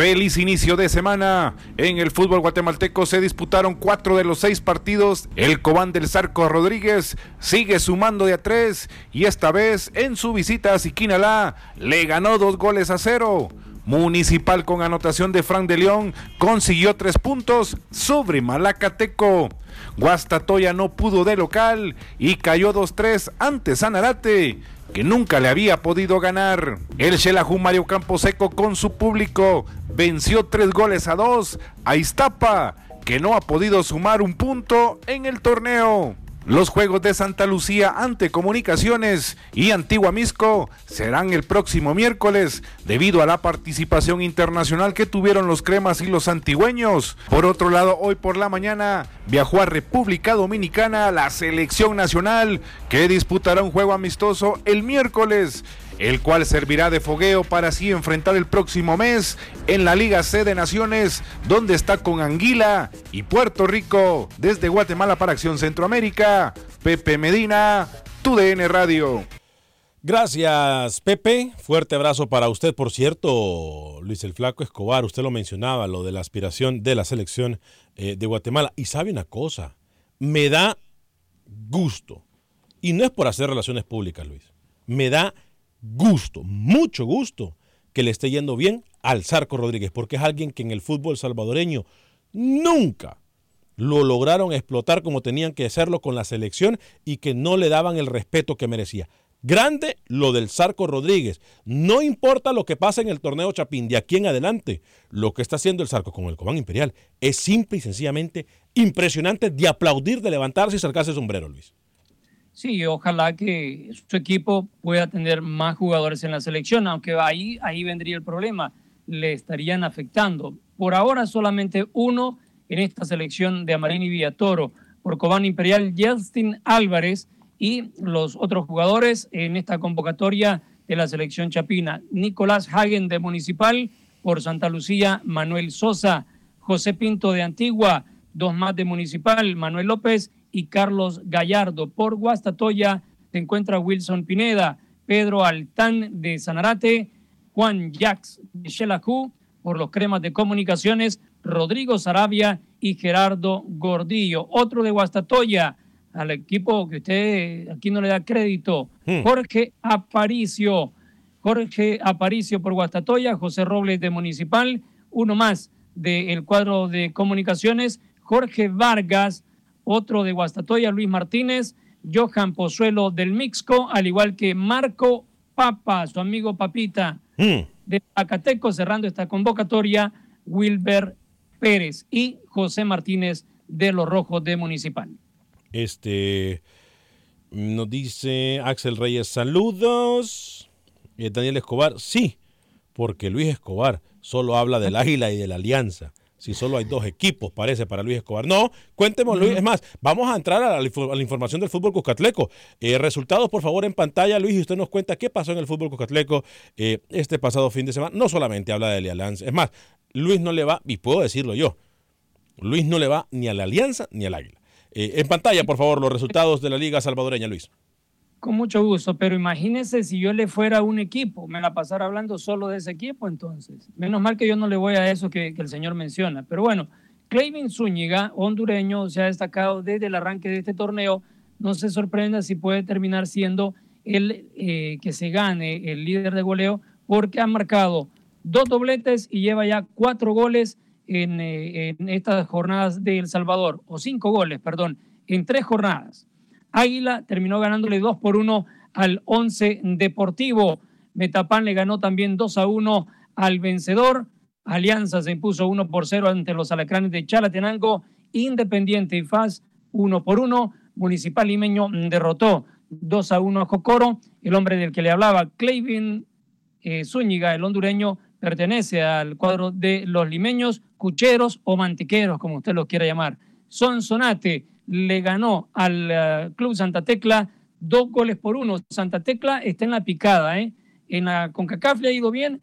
Feliz inicio de semana. En el fútbol guatemalteco se disputaron cuatro de los seis partidos. El Cobán del Zarco Rodríguez sigue sumando de a tres y esta vez en su visita a Siquinalá le ganó dos goles a cero. Municipal con anotación de Fran de León consiguió tres puntos sobre Malacateco. Guastatoya no pudo de local y cayó 2-3 ante Sanarate que nunca le había podido ganar. El Xelajú Mario Camposeco con su público venció tres goles a dos a Iztapa, que no ha podido sumar un punto en el torneo. Los Juegos de Santa Lucía ante Comunicaciones y Antigua Misco serán el próximo miércoles debido a la participación internacional que tuvieron los cremas y los antigüeños. Por otro lado, hoy por la mañana viajó a República Dominicana la selección nacional que disputará un juego amistoso el miércoles el cual servirá de fogueo para así enfrentar el próximo mes en la Liga C de Naciones, donde está con Anguila y Puerto Rico. Desde Guatemala para Acción Centroamérica, Pepe Medina, TUDN Radio. Gracias, Pepe. Fuerte abrazo para usted. Por cierto, Luis el Flaco Escobar, usted lo mencionaba, lo de la aspiración de la selección eh, de Guatemala. Y sabe una cosa, me da gusto. Y no es por hacer relaciones públicas, Luis. Me da gusto, mucho gusto que le esté yendo bien al Zarco Rodríguez, porque es alguien que en el fútbol salvadoreño nunca lo lograron explotar como tenían que hacerlo con la selección y que no le daban el respeto que merecía. Grande lo del Zarco Rodríguez. No importa lo que pase en el torneo Chapín, de aquí en adelante, lo que está haciendo el Zarco con el Cobán Imperial es simple y sencillamente impresionante de aplaudir, de levantarse y sacarse el sombrero, Luis. Sí, ojalá que su equipo pueda tener más jugadores en la selección, aunque ahí, ahí vendría el problema, le estarían afectando. Por ahora solamente uno en esta selección de Amarini Villatoro, por Cobán Imperial, Justin Álvarez y los otros jugadores en esta convocatoria de la selección chapina, Nicolás Hagen de Municipal, por Santa Lucía, Manuel Sosa, José Pinto de Antigua, dos más de Municipal, Manuel López y Carlos Gallardo. Por Guastatoya se encuentra Wilson Pineda, Pedro Altán de Sanarate, Juan Jax de Xelajú, por los cremas de comunicaciones, Rodrigo Sarabia y Gerardo Gordillo. Otro de Guastatoya, al equipo que usted aquí no le da crédito, hmm. Jorge Aparicio. Jorge Aparicio por Guastatoya, José Robles de Municipal, uno más del cuadro de comunicaciones, Jorge Vargas otro de Guastatoya, Luis Martínez, Johan Pozuelo del Mixco, al igual que Marco Papa, su amigo Papita mm. de Acateco, cerrando esta convocatoria, Wilber Pérez y José Martínez de los Rojos de Municipal. Este nos dice Axel Reyes, saludos. Eh, Daniel Escobar, sí, porque Luis Escobar solo habla del águila y de la alianza si solo hay dos equipos, parece, para Luis Escobar. No, cuéntemos, Luis. Es más, vamos a entrar a la, información del fútbol Cuscatleco. Eh, resultados, por favor, en pantalla, Luis, y usted nos cuenta qué pasó en el fútbol Cuscatleco eh, este pasado fin de semana. No solamente habla de la Alianza, es más, Luis no le va, y puedo decirlo yo, Luis no le va ni a la Alianza ni al Águila. Eh, en pantalla, por favor, los resultados de la Liga Salvadoreña, Luis. Con mucho gusto, pero imagínese si yo le fuera a un equipo, me la pasara hablando solo de ese equipo entonces. Menos mal que yo no le voy a eso que, el señor menciona. Pero bueno, Clayvin Zúñiga, hondureño, se ha destacado desde el arranque de este torneo. No se sorprenda si puede terminar siendo el eh, que se gane el líder de goleo, porque ha marcado dos dobletes y lleva ya cuatro goles en, eh, en estas jornadas de El Salvador, o cinco goles, perdón, en tres jornadas. Águila terminó ganándole 2 por 1 al 11 Deportivo. Metapán le ganó también 2 a 1 al vencedor. Alianza se impuso 1 por 0 ante los alacranes de Chalatenango. Independiente y FAS 1 por 1. Municipal Limeño derrotó 2 a 1 a Jocoro. El hombre del que le hablaba, Clayvin eh, Zúñiga, el hondureño, pertenece al cuadro de los limeños, cucheros o mantiqueros, como usted los quiera llamar. Son Sonate le ganó al eh, Club Santa Tecla dos goles por uno. Santa Tecla está en la picada, ¿eh? En la CONCACAF le ha ido bien,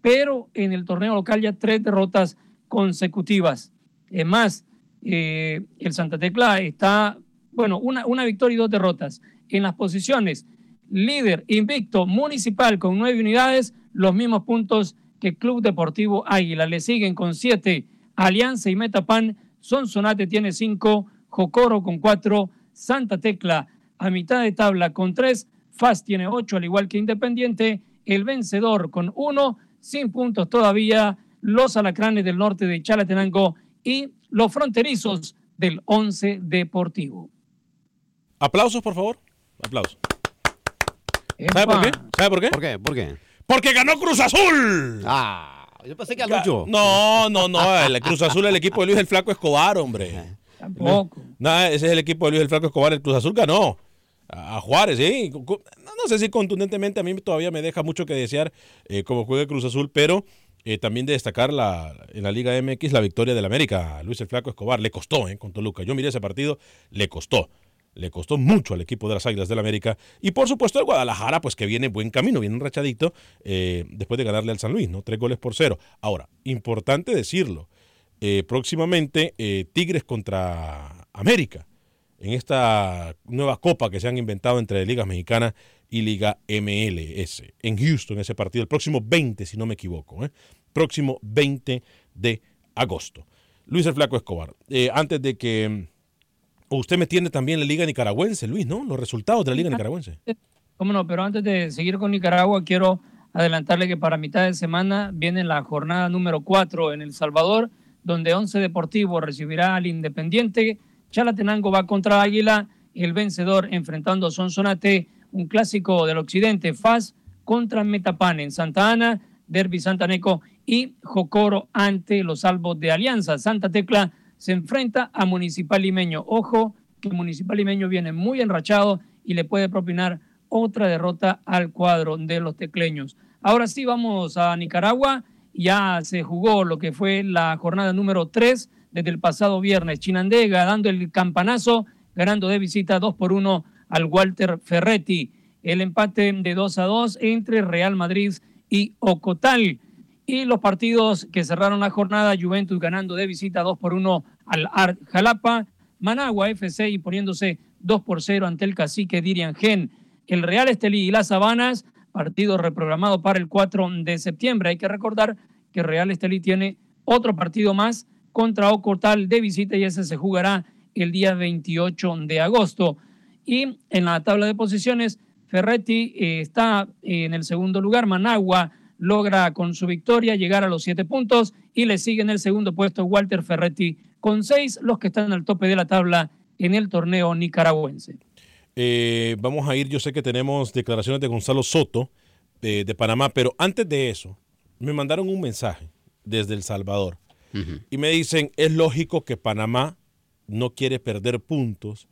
pero en el torneo local ya tres derrotas consecutivas. Es más, eh, el Santa Tecla está, bueno, una, una victoria y dos derrotas. En las posiciones, líder invicto municipal con nueve unidades, los mismos puntos que Club Deportivo Águila. Le siguen con siete Alianza y Metapan. Sonsonate tiene cinco, Jocoro con cuatro, Santa Tecla a mitad de tabla con tres, FAS tiene ocho, al igual que Independiente. El vencedor con uno, sin puntos todavía, los Alacranes del norte de Chalatenango y los fronterizos del Once Deportivo. Aplausos, por favor. Aplausos. ¿Sabe por qué? ¿Sabe por qué? ¿Por qué? ¿Por qué? Porque ganó Cruz Azul. Ah, yo pensé que a Lucho. No, no, no. El Cruz Azul es el equipo de Luis el Flaco Escobar, hombre. Tampoco. Nada, ese es el equipo de Luis el Flaco Escobar. El Cruz Azul ganó a Juárez, sí. No, sé si contundentemente a mí todavía me deja mucho que desear eh, como juega Cruz Azul, pero eh, también de destacar la, en la Liga MX la victoria del América. Luis el Flaco Escobar le costó eh, con Toluca. Yo miré ese partido, le costó. Le costó mucho al equipo de las Águilas del América. Y por supuesto el Guadalajara, pues que viene buen camino, viene enrachadito eh, después de ganarle al San Luis, ¿no? Tres goles por cero. Ahora, importante decirlo, eh, próximamente eh, Tigres contra América, en esta nueva copa que se han inventado entre Liga Mexicana y Liga MLS, en Houston, ese partido, el próximo 20, si no me equivoco, ¿eh? próximo 20 de agosto. Luis el Flaco Escobar, eh, antes de que usted me tiene también la Liga Nicaragüense, Luis, ¿no? Los resultados de la Liga Nicaragüense. Cómo no, pero antes de seguir con Nicaragua, quiero adelantarle que para mitad de semana viene la jornada número 4 en El Salvador, donde Once Deportivo recibirá al Independiente, Chalatenango va contra Águila, el vencedor enfrentando a Sonsonate, un clásico del occidente, FAS contra Metapan en Santa Ana, Derby Santaneco y Jocoro ante los salvos de Alianza. Santa Tecla se enfrenta a Municipal Limeño. Ojo que Municipal Limeño viene muy enrachado y le puede propinar otra derrota al cuadro de los tecleños. Ahora sí vamos a Nicaragua. Ya se jugó lo que fue la jornada número 3 desde el pasado viernes. Chinandega dando el campanazo, ganando de visita 2 por 1 al Walter Ferretti. El empate de 2 a 2 entre Real Madrid y Ocotal. Y los partidos que cerraron la jornada, Juventus ganando de visita 2 por 1 al Art Jalapa, Managua FC imponiéndose 2 por 0 ante el cacique Dirian Gen. El Real Estelí y las Sabanas, partido reprogramado para el 4 de septiembre. Hay que recordar que Real Estelí tiene otro partido más contra Ocotal de visita y ese se jugará el día 28 de agosto. Y en la tabla de posiciones, Ferretti eh, está en el segundo lugar, Managua logra con su victoria llegar a los siete puntos y le sigue en el segundo puesto Walter Ferretti con seis, los que están al tope de la tabla en el torneo nicaragüense. Eh, vamos a ir, yo sé que tenemos declaraciones de Gonzalo Soto eh, de Panamá, pero antes de eso, me mandaron un mensaje desde El Salvador y me dicen, es lógico que Panamá no quiere perder puntos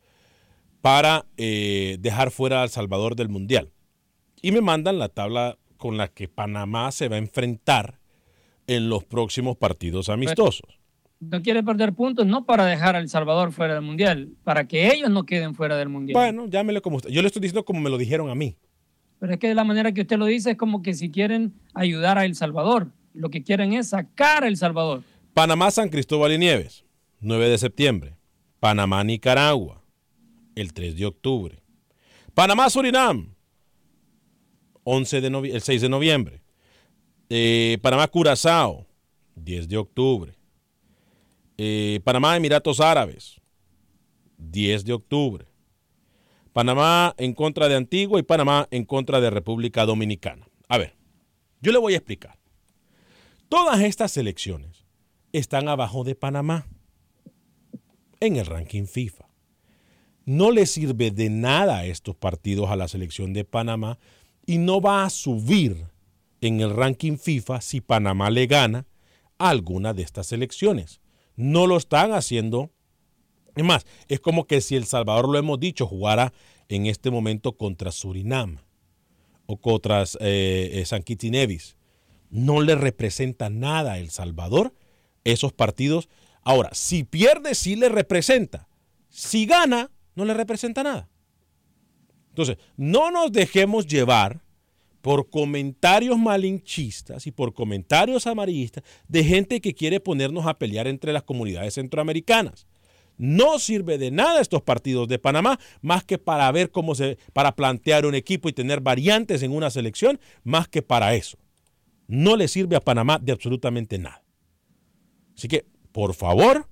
para eh, dejar fuera a El Salvador del Mundial. Y me mandan la tabla con la que Panamá se va a enfrentar en los próximos partidos amistosos. No quiere perder puntos no para dejar a El Salvador fuera del Mundial, para que ellos no queden fuera del Mundial. Bueno, llámelo como usted. Yo le estoy diciendo como me lo dijeron a mí. Pero es que de la manera que usted lo dice es como que si quieren ayudar a El Salvador, lo que quieren es sacar a El Salvador. Panamá, San Cristóbal y Nieves, 9 de septiembre. Panamá, Nicaragua, el 3 de octubre. Panamá, Surinam, 11 de el 6 de noviembre. Eh, Panamá, Curazao, 10 de octubre. Eh, Panamá, Emiratos Árabes, 10 de octubre. Panamá en contra de Antigua y Panamá en contra de República Dominicana. A ver, yo le voy a explicar. Todas estas selecciones están abajo de Panamá en el ranking FIFA. No le sirve de nada a estos partidos a la selección de Panamá y no va a subir en el ranking FIFA si Panamá le gana a alguna de estas selecciones. No lo están haciendo. Es más, es como que si El Salvador, lo hemos dicho, jugara en este momento contra Surinam o contra eh, San Kitts y Nevis. No le representa nada a El Salvador esos partidos. Ahora, si pierde, sí le representa. Si gana, no le representa nada. Entonces, no nos dejemos llevar por comentarios malinchistas y por comentarios amarillistas de gente que quiere ponernos a pelear entre las comunidades centroamericanas. No sirve de nada estos partidos de Panamá más que para ver cómo se para plantear un equipo y tener variantes en una selección, más que para eso. no le sirve a Panamá de absolutamente nada. Así que, por favor,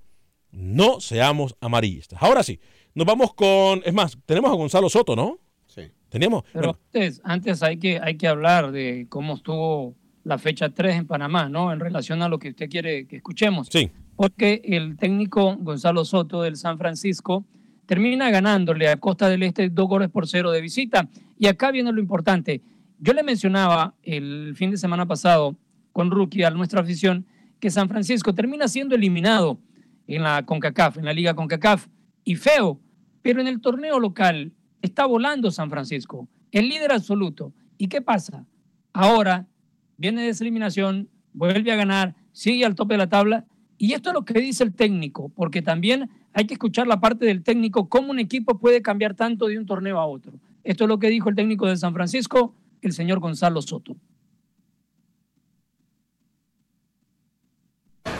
no seamos amarillistas. Ahora sí, nos vamos con, es más, tenemos a Gonzalo Soto, ¿no? Sí. Tenemos. Pero antes, antes hay, que, hay que hablar de cómo estuvo la fecha 3 en Panamá, ¿no? En relación a lo que usted quiere que escuchemos. Sí. Porque el técnico Gonzalo Soto del San Francisco termina ganándole a Costa del Este dos goles por cero de visita. Y acá viene lo importante. Yo le mencionaba el fin de semana pasado con Rookie a nuestra afición que San Francisco termina siendo eliminado en la CONCACAF, en la Liga CONCACAF, y feo, pero en el torneo local está volando San Francisco, el líder absoluto. ¿Y qué pasa? Ahora viene de esa eliminación, vuelve a ganar, sigue al tope de la tabla, y esto es lo que dice el técnico, porque también hay que escuchar la parte del técnico, cómo un equipo puede cambiar tanto de un torneo a otro. Esto es lo que dijo el técnico de San Francisco, el señor Gonzalo Soto.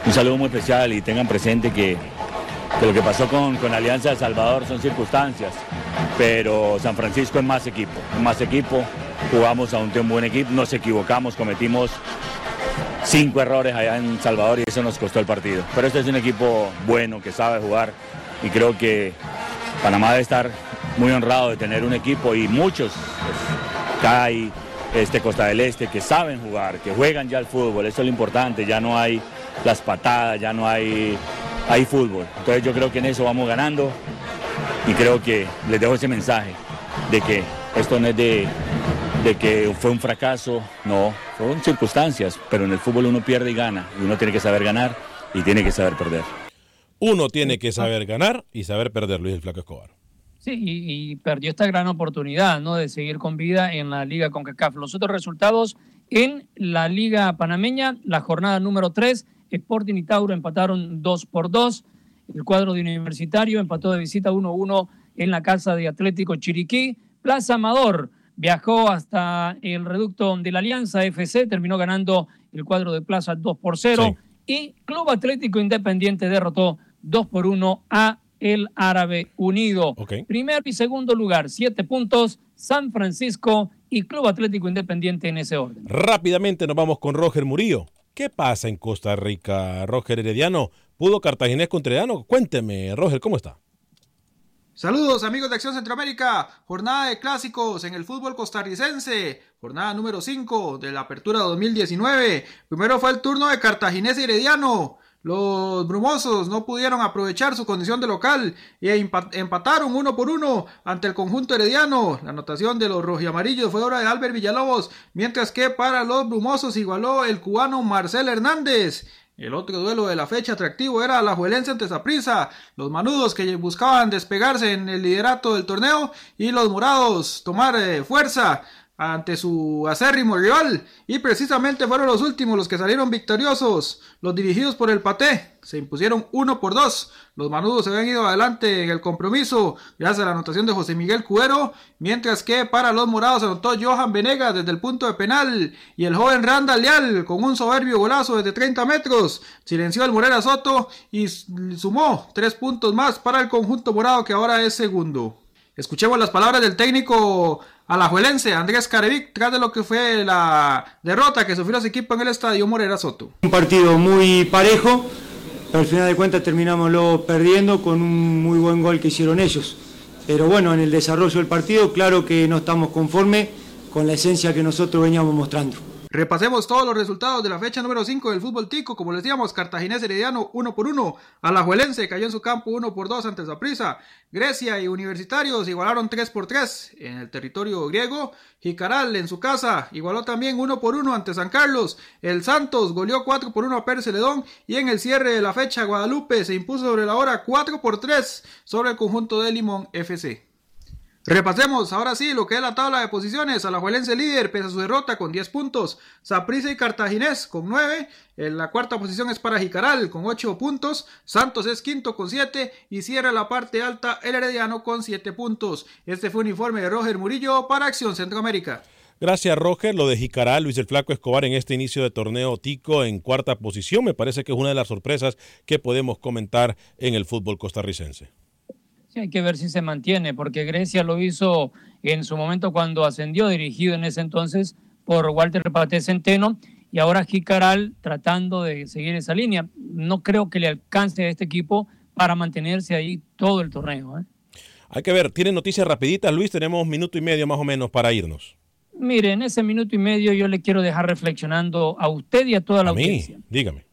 Un saludo muy especial y tengan presente que, lo que pasó con, con Alianza de Salvador son circunstancias, pero San Francisco es más equipo, más equipo, jugamos a un, un buen equipo, nos equivocamos, cometimos cinco errores allá en Salvador y eso nos costó el partido. Pero este es un equipo bueno que sabe jugar y creo que Panamá debe estar muy honrado de tener un equipo y muchos, pues, CAI, este Costa del Este, que saben jugar, que juegan ya al fútbol, eso es lo importante, ya no hay las patadas, ya no hay, hay fútbol. Entonces yo creo que en eso vamos ganando y creo que les dejo ese mensaje de que esto no es de, de que fue un fracaso, no, fueron circunstancias, pero en el fútbol uno pierde y gana, y uno tiene que saber ganar y tiene que saber perder. Uno tiene que saber ganar y saber perder, Luis el Flaco Escobar. Sí, y, y perdió esta gran oportunidad, ¿no? De seguir con vida en la Liga CONCACAF. Los otros resultados en la Liga Panameña, la jornada número 3, Sporting y Tauro empataron 2 por 2. El cuadro de Universitario empató de visita 1-1 en la casa de Atlético Chiriquí. Plaza Amador viajó hasta el reducto de la Alianza FC, terminó ganando el cuadro de Plaza 2 por 0. Y Club Atlético Independiente derrotó 2 por 1 a el Árabe Unido. Primero y segundo lugar, siete puntos, San Francisco y Club Atlético Independiente en ese orden. Rápidamente nos vamos con Roger Murillo. ¿Qué pasa en Costa Rica, Roger Herediano? ¿Pudo Cartaginés contra Herediano? Cuénteme, Roger, ¿cómo está? Saludos amigos de Acción Centroamérica, jornada de clásicos en el fútbol costarricense, jornada número 5 de la apertura 2019. Primero fue el turno de Cartaginés y Herediano. Los brumosos no pudieron aprovechar su condición de local y empataron uno por uno ante el conjunto herediano. La anotación de los rojiamarillos fue obra de Albert Villalobos, mientras que para los brumosos igualó el cubano Marcel Hernández. El otro duelo de la fecha atractivo era la Juelense ante Zaprisa, los manudos que buscaban despegarse en el liderato del torneo y los morados tomar eh, fuerza ante su acérrimo rival y precisamente fueron los últimos los que salieron victoriosos. Los dirigidos por el Paté se impusieron uno por dos. Los manudos se habían ido adelante en el compromiso gracias a la anotación de José Miguel Cuero, mientras que para los morados anotó Johan Venegas desde el punto de penal y el joven Randall Leal con un soberbio golazo desde 30 metros silenció al Morera Soto y sumó tres puntos más para el conjunto morado que ahora es segundo. Escuchemos las palabras del técnico alajuelense Andrés Carevic tras de lo que fue la derrota que sufrió su equipo en el estadio Morera Soto. Un partido muy parejo, pero al final de cuentas terminamos perdiendo con un muy buen gol que hicieron ellos. Pero bueno, en el desarrollo del partido, claro que no estamos conformes con la esencia que nosotros veníamos mostrando. Repasemos todos los resultados de la fecha número 5 del fútbol tico. Como les decíamos, Cartaginés Herediano 1 por 1. Alajuelense cayó en su campo 1 por 2 ante Zaprisa. Grecia y Universitarios igualaron 3 por 3 en el territorio griego. Jicaral en su casa igualó también 1 por 1 ante San Carlos. El Santos goleó 4 por 1 a Pérez Celedón. Y en el cierre de la fecha, Guadalupe se impuso sobre la hora 4 por 3 sobre el conjunto de Limón FC. Repasemos ahora sí lo que es la tabla de posiciones. Alajuelense líder pese a su derrota con 10 puntos. Saprissa y Cartaginés con 9. En la cuarta posición es para Jicaral con 8 puntos. Santos es quinto con 7. Y cierra la parte alta el Herediano con 7 puntos. Este fue un informe de Roger Murillo para Acción Centroamérica. Gracias, Roger. Lo de Jicaral, Luis el Flaco Escobar en este inicio de torneo Tico en cuarta posición, me parece que es una de las sorpresas que podemos comentar en el fútbol costarricense. Sí, hay que ver si se mantiene, porque Grecia lo hizo en su momento cuando ascendió, dirigido en ese entonces por Walter Paté Centeno, y ahora Jicaral tratando de seguir esa línea. No creo que le alcance a este equipo para mantenerse ahí todo el torneo. ¿eh? Hay que ver, tiene noticias rapiditas, Luis, tenemos un minuto y medio más o menos para irnos. Mire, en ese minuto y medio yo le quiero dejar reflexionando a usted y a toda la a mí, audiencia. dígame.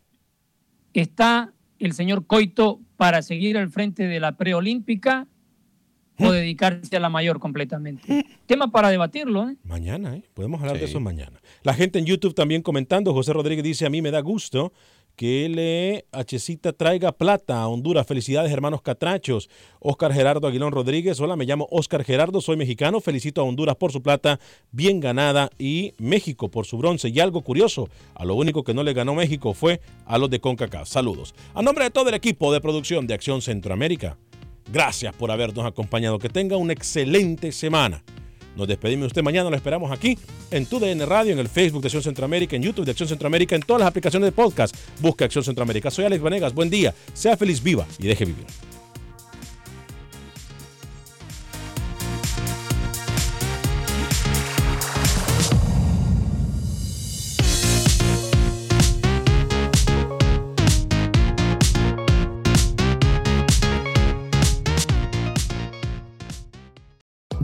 ¿Está el señor Coito para seguir al frente de la preolímpica o dedicarse a la mayor completamente? Tema para debatirlo, ¿eh? Mañana, ¿eh? Podemos hablar de eso mañana. La gente en YouTube también comentando. José Rodríguez dice, a mí me da gusto que LHcita traiga plata a Honduras. Felicidades, hermanos catrachos. Oscar Gerardo Aguilón Rodríguez. Hola, me llamo Oscar Gerardo, soy mexicano. Felicito a Honduras por su plata bien ganada y México por su bronce. Y algo curioso, a lo único que no le ganó México fue a los de CONCACAF. Saludos. A nombre de todo el equipo de producción de Acción Centroamérica, gracias por habernos acompañado. Que tenga una excelente semana. Nos despedimos usted mañana, lo esperamos aquí en tu DN Radio, en el Facebook de Acción Centroamérica, en YouTube de Acción Centroamérica, en todas las aplicaciones de podcast. Busca Acción Centroamérica. Soy Alex Vanegas, buen día, sea feliz, viva y deje vivir.